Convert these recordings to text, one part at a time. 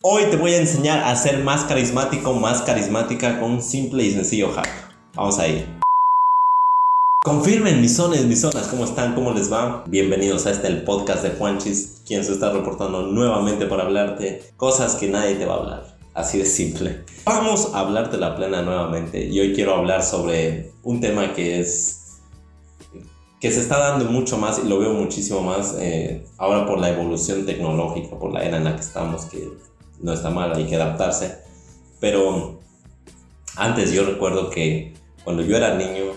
Hoy te voy a enseñar a ser más carismático, más carismática con un simple y sencillo hack. Vamos a ir. Confirmen mis zonas, mis zonas, ¿cómo están? ¿Cómo les va? Bienvenidos a este el podcast de Juanchis, quien se está reportando nuevamente para hablarte cosas que nadie te va a hablar. Así de simple. Vamos a hablarte la plena nuevamente y hoy quiero hablar sobre un tema que es que se está dando mucho más y lo veo muchísimo más eh, ahora por la evolución tecnológica, por la era en la que estamos, que no está mal, hay que adaptarse. Pero antes yo recuerdo que cuando yo era niño,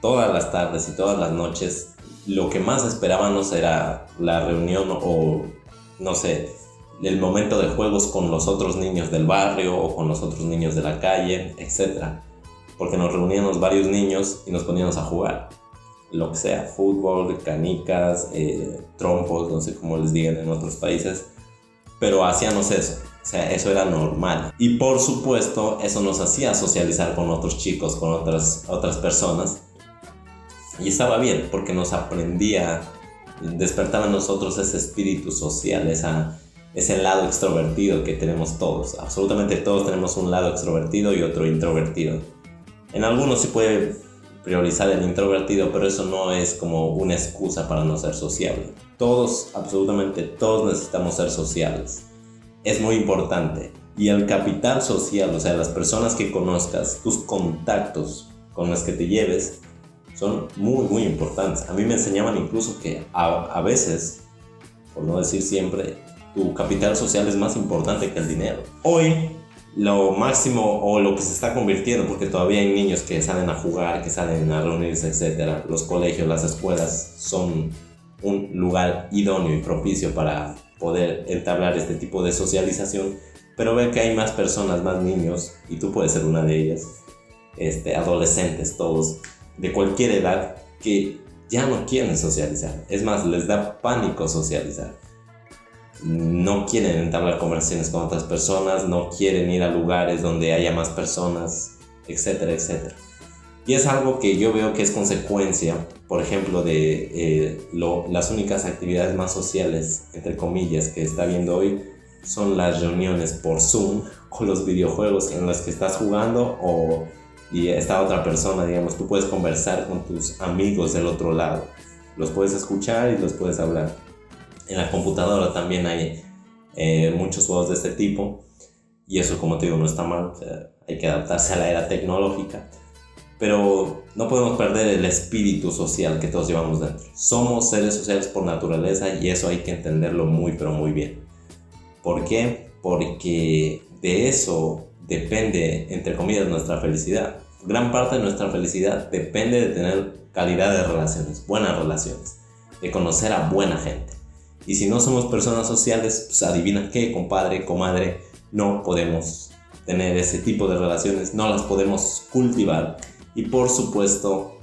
todas las tardes y todas las noches, lo que más esperábamos era la reunión o, no sé, el momento de juegos con los otros niños del barrio o con los otros niños de la calle, etc. Porque nos reuníamos varios niños y nos poníamos a jugar. Lo que sea, fútbol, canicas, eh, trompos, no sé cómo les digan en otros países pero hacíamos eso. O sea, eso era normal. Y por supuesto, eso nos hacía socializar con otros chicos, con otras, otras personas. Y estaba bien, porque nos aprendía, despertaba en nosotros ese espíritu social, esa, ese lado extrovertido que tenemos todos. Absolutamente todos tenemos un lado extrovertido y otro introvertido. En algunos sí puede priorizar el introvertido, pero eso no es como una excusa para no ser sociable. Todos, absolutamente todos necesitamos ser sociales. Es muy importante. Y el capital social, o sea, las personas que conozcas, tus contactos con los que te lleves, son muy, muy importantes. A mí me enseñaban incluso que a, a veces, por no decir siempre, tu capital social es más importante que el dinero. Hoy, lo máximo o lo que se está convirtiendo, porque todavía hay niños que salen a jugar, que salen a reunirse, etc. Los colegios, las escuelas son un lugar idóneo y propicio para poder entablar este tipo de socialización, pero ve que hay más personas, más niños, y tú puedes ser una de ellas, este, adolescentes todos, de cualquier edad, que ya no quieren socializar. Es más, les da pánico socializar. No quieren entablar conversaciones con otras personas, no quieren ir a lugares donde haya más personas, etcétera, etcétera. Y es algo que yo veo que es consecuencia, por ejemplo, de eh, las únicas actividades más sociales, entre comillas, que está viendo hoy, son las reuniones por Zoom o los videojuegos en los que estás jugando o y esta otra persona, digamos, tú puedes conversar con tus amigos del otro lado. Los puedes escuchar y los puedes hablar. En la computadora también hay eh, muchos juegos de este tipo y eso, como te digo, no está mal. hay que adaptarse a la era tecnológica pero no podemos perder el espíritu social que todos llevamos dentro. Somos seres sociales por naturaleza y eso hay que entenderlo muy, pero muy bien. ¿Por qué? Porque de eso depende, entre comillas, nuestra felicidad. Gran parte de nuestra felicidad depende de tener calidad de relaciones, buenas relaciones, de conocer a buena gente. Y si no somos personas sociales, pues adivina qué, compadre, comadre, no podemos tener ese tipo de relaciones, no las podemos cultivar y por supuesto,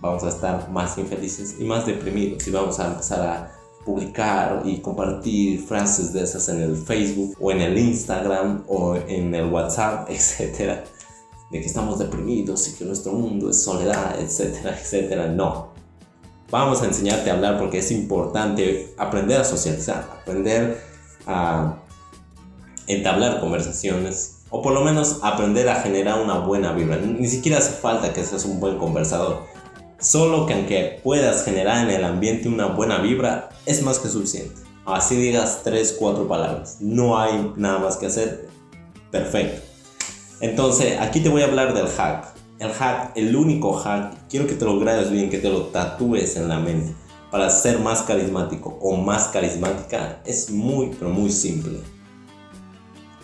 vamos a estar más infelices y más deprimidos y vamos a empezar a publicar y compartir frases de esas en el Facebook o en el Instagram o en el WhatsApp, etcétera, de que estamos deprimidos y que nuestro mundo es soledad, etcétera, etcétera. No. Vamos a enseñarte a hablar porque es importante aprender a socializar, aprender a entablar conversaciones o por lo menos aprender a generar una buena vibra. Ni siquiera hace falta que seas un buen conversador. Solo que aunque puedas generar en el ambiente una buena vibra, es más que suficiente. Así digas 3, 4 palabras. No hay nada más que hacer. Perfecto. Entonces, aquí te voy a hablar del hack. El hack, el único hack, quiero que te lo grabes bien, que te lo tatúes en la mente. Para ser más carismático o más carismática, es muy, pero muy simple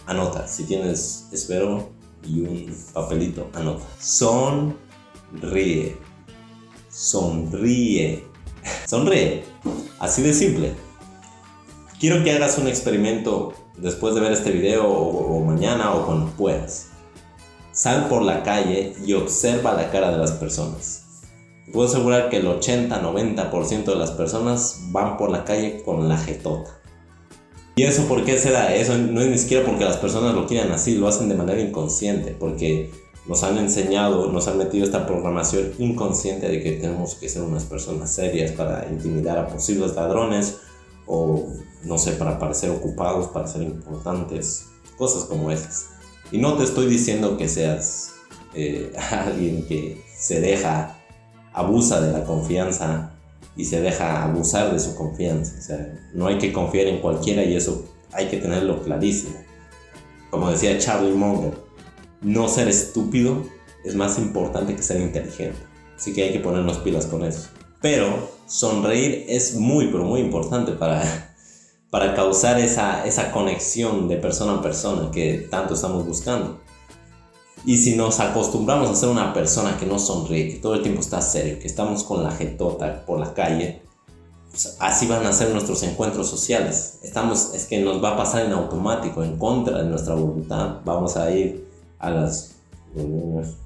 anota. Si tienes espero y un papelito, anota. Sonríe. Sonríe. Sonríe. Así de simple. Quiero que hagas un experimento después de ver este video o, mañana o cuando puedas. Sal por la calle y observa la cara de las personas. puedo asegurar que el 80-90% de las personas van por la calle con la jetota. ¿Y eso por qué se da? Eso no es ni siquiera porque las personas lo quieran así, lo hacen de manera inconsciente, porque nos han enseñado, nos han metido esta programación inconsciente de que tenemos que ser unas personas serias para intimidar a posibles ladrones o no sé, para parecer ocupados, para ser importantes, cosas como esas. Y no te estoy diciendo que seas eh, alguien que se deja, abusa de la confianza y se deja abusar de su confianza. O sea, no hay que confiar en cualquiera y eso hay que tenerlo clarísimo. Como decía Charlie Munger, no ser estúpido es más importante que ser inteligente. Así que hay que ponernos pilas con eso. Pero sonreír es muy, pero muy importante para, para causar esa, esa conexión de persona a persona que tanto estamos buscando. Y si nos acostumbramos a ser una persona que no sonríe, que todo el tiempo está serio, que estamos con la jetota por la calle, pues así van a ser nuestros encuentros sociales. Estamos, es que nos va a pasar en automático, en contra de nuestra voluntad. Vamos a ir a las reuniones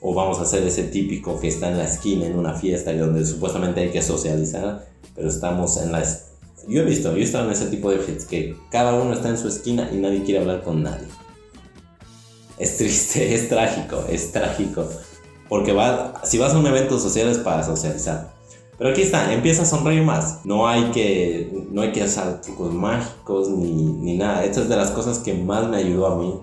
o vamos a ser ese típico que está en la esquina en una fiesta y donde supuestamente hay que socializar, pero estamos en la... Yo he visto, yo he estado en ese tipo de fiestas que cada uno está en su esquina y nadie quiere hablar con nadie. Es triste, es trágico, es trágico. Porque va, si vas a un evento social es para socializar. Pero aquí está, empieza a sonreír más. No hay que, no hay que hacer trucos mágicos ni, ni nada. Esta es de las cosas que más me ayudó a mí.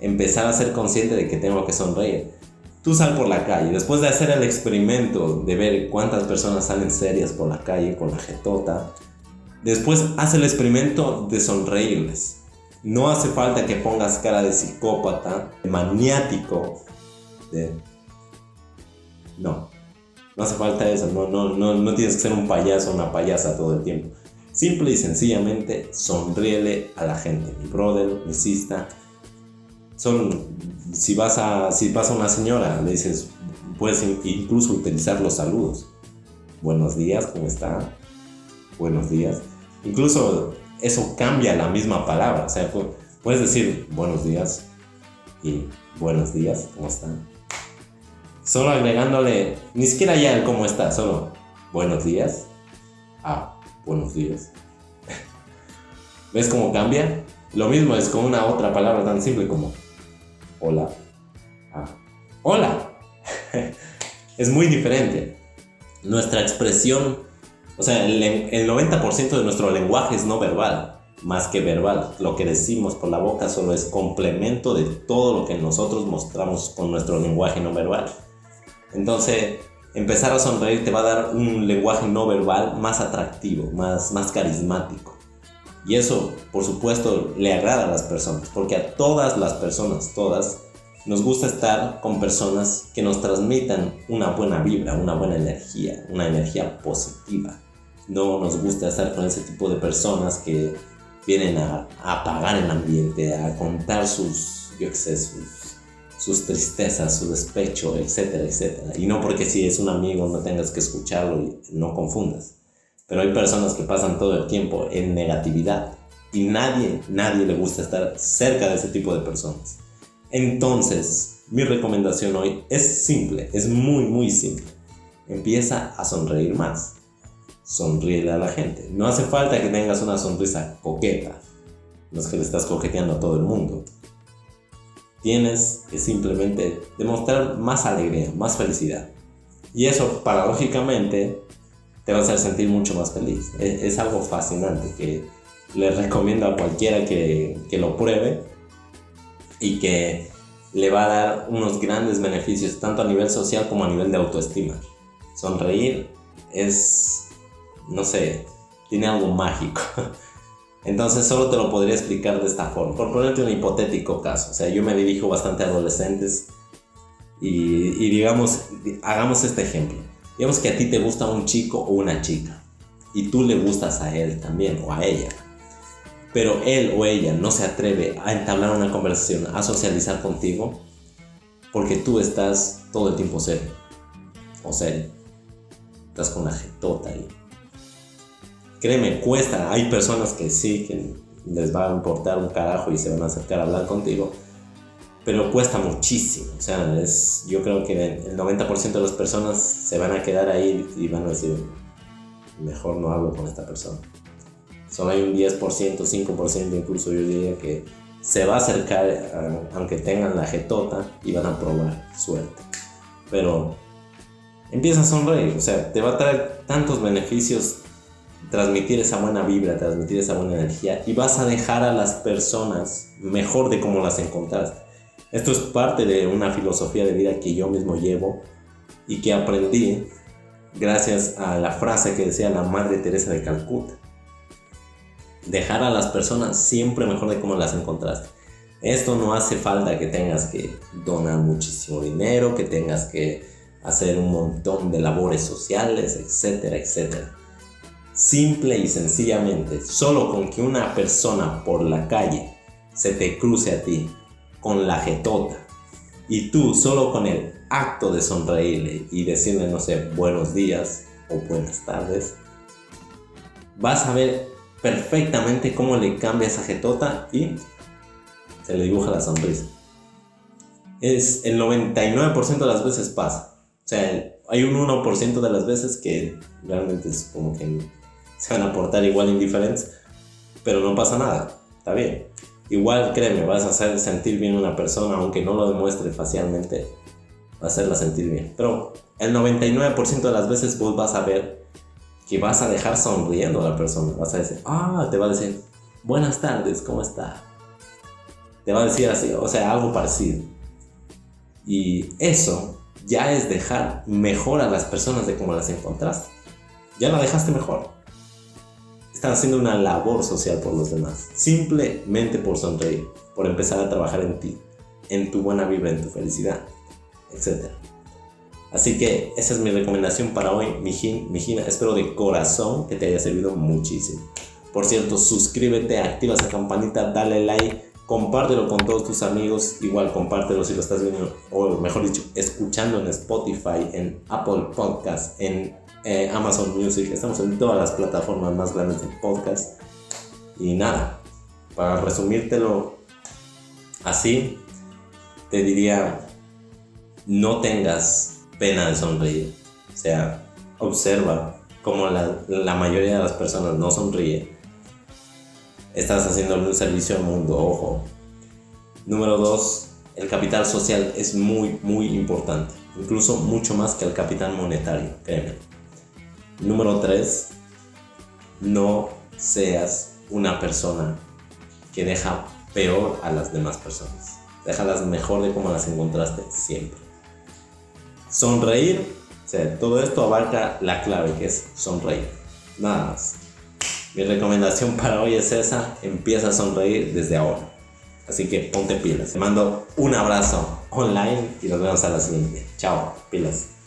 Empezar a ser consciente de que tengo que sonreír tú sal por la calle, después de hacer el experimento de ver cuántas personas salen serias por la calle con la jetota, después haz el experimento de sonreírles. No hace falta que pongas cara de psicópata, de maniático. No, no hace falta eso, no, no, no, no tienes que ser un payaso una payasa todo el tiempo. Simple y sencillamente sonríele a la gente, mi brother, mi sister, son, si vas a, si pasa una señora, le dices, puedes incluso utilizar los saludos. Buenos días, ¿cómo está? Buenos días. Incluso eso cambia la misma palabra. O sea, puedes decir buenos días y buenos días, ¿cómo están? Solo agregándole, ni siquiera ya el cómo está, solo buenos días. Ah, buenos días. ¿Ves cómo cambia? Lo mismo es con una otra palabra tan simple como hola, ah, hola. es muy diferente. Nuestra expresión, o sea, el, el 90% de nuestro lenguaje es no verbal, más que verbal. Lo que decimos por la boca solo es complemento de todo lo que nosotros mostramos con nuestro lenguaje no verbal. Entonces, empezar a sonreír te va a dar un lenguaje no verbal más atractivo, más, más carismático. Y eso, por supuesto, le agrada a las personas, porque a todas las personas, todas, nos gusta estar con personas que nos transmitan una buena vibra, una buena energía, una energía positiva. No nos gusta estar con ese tipo de personas que vienen a, apagar el ambiente, a contar sus, yo qué sé, sus, sus tristezas, su despecho, etcétera, etcétera. Y no porque si es un amigo no tengas que escucharlo y no confundas. Pero hay personas que pasan todo el tiempo en negatividad y nadie, nadie le gusta estar cerca de ese tipo de personas. Entonces, mi recomendación hoy es simple, es muy, muy simple. Empieza a sonreír más. Sonríele a la gente. No hace falta que tengas una sonrisa coqueta. No es que le estás coqueteando a todo el mundo. Tienes que simplemente demostrar más alegría, más felicidad. Y eso, paradójicamente, te va a hacer sentir mucho más feliz. Es, algo fascinante que le recomiendo a cualquiera que, que lo pruebe y que le va a dar unos grandes beneficios tanto a nivel social como a nivel de autoestima. Sonreír es, no sé, tiene algo mágico. Entonces solo te lo podría explicar de esta forma. Por ponerte un hipotético caso. O sea, yo me dirijo bastante a adolescentes y, digamos, hagamos este ejemplo. Digamos que a ti te gusta un chico o una chica y tú le gustas a él también o a ella. Pero él o ella no se atreve a entablar una conversación, a socializar contigo, porque tú estás todo el tiempo serio. O serio. Estás con la jetota ahí. Créeme, cuesta. Hay personas que sí, que les va a importar un carajo y se van a acercar a hablar contigo pero cuesta muchísimo. O sea, es, yo creo que el 90% de las personas se van a quedar ahí y van a decir, mejor no hablo con esta persona. Solo hay un 10%, 5% incluso yo diría que se va a acercar aunque tengan la jetota y van a probar suerte. Pero empieza a sonreír, o sea, te va a traer tantos beneficios transmitir esa buena vibra, transmitir esa buena energía y vas a dejar a las personas mejor de cómo las encontraste. Esto es parte de una filosofía de vida que yo mismo llevo y que aprendí gracias a la frase que decía la Madre Teresa de Calcuta. Dejar a las personas siempre mejor de cómo las encontraste. Esto no hace falta que tengas que donar muchísimo dinero, que tengas que hacer un montón de labores sociales, etcétera, etcétera. Simple y sencillamente, solo con que una persona por la calle se te cruce a ti con la jetota y tú solo con el acto de sonreírle y decirle, no sé, buenos días o buenas tardes, vas a ver perfectamente cómo le cambia esa jetota y se le dibuja la sonrisa. Es el 99% de las veces pasa. O sea, hay un 1% de las veces que realmente es como que se van a portar igual indiferentes, pero no pasa nada, está bien. Igual créeme, vas a hacer sentir bien a una persona, aunque no lo demuestre facialmente, hacerla sentir bien. Pero el 99% de las veces vos vas a ver que vas a dejar sonriendo a la persona. Vas a decir, ah, te va a decir, buenas tardes, ¿cómo está? Te va a decir así, o sea, algo parecido. Y eso ya es dejar mejor a las personas de cómo las encontraste. Ya la dejaste mejor. Estás haciendo una labor social por los demás. Simplemente por sonreír, por empezar a trabajar en ti, en tu buena vibra, en tu felicidad, etc. Así que esa es mi recomendación para hoy, Mijina. Espero de corazón que te haya servido muchísimo. Por cierto, suscríbete, activa esa campanita, dale like compártelo con todos tus amigos, igual compártelo si lo estás viendo, o mejor dicho, escuchando en Spotify, en Apple Podcast, en eh, Amazon Music, estamos en todas las plataformas más grandes de podcast. Y nada, para resumírtelo así, te diría, no tengas pena de sonreír, o sea, observa cómo la, la mayoría de las personas no sonríe estás haciéndole un servicio al mundo, ojo. Número dos, el capital social es muy, muy importante, incluso mucho más que el capital monetario, créeme. Número tres, no seas una persona que deja peor a las demás personas. Déjalas mejor de como las encontraste siempre. Sonreír, todo esto abarca la clave que es sonreír. Nada más. Mi recomendación para hoy es esa, empieza a sonreír desde ahora. Así que ponte pilas. Te mando un abrazo online y nos vemos a la siguiente. Chao, pilas.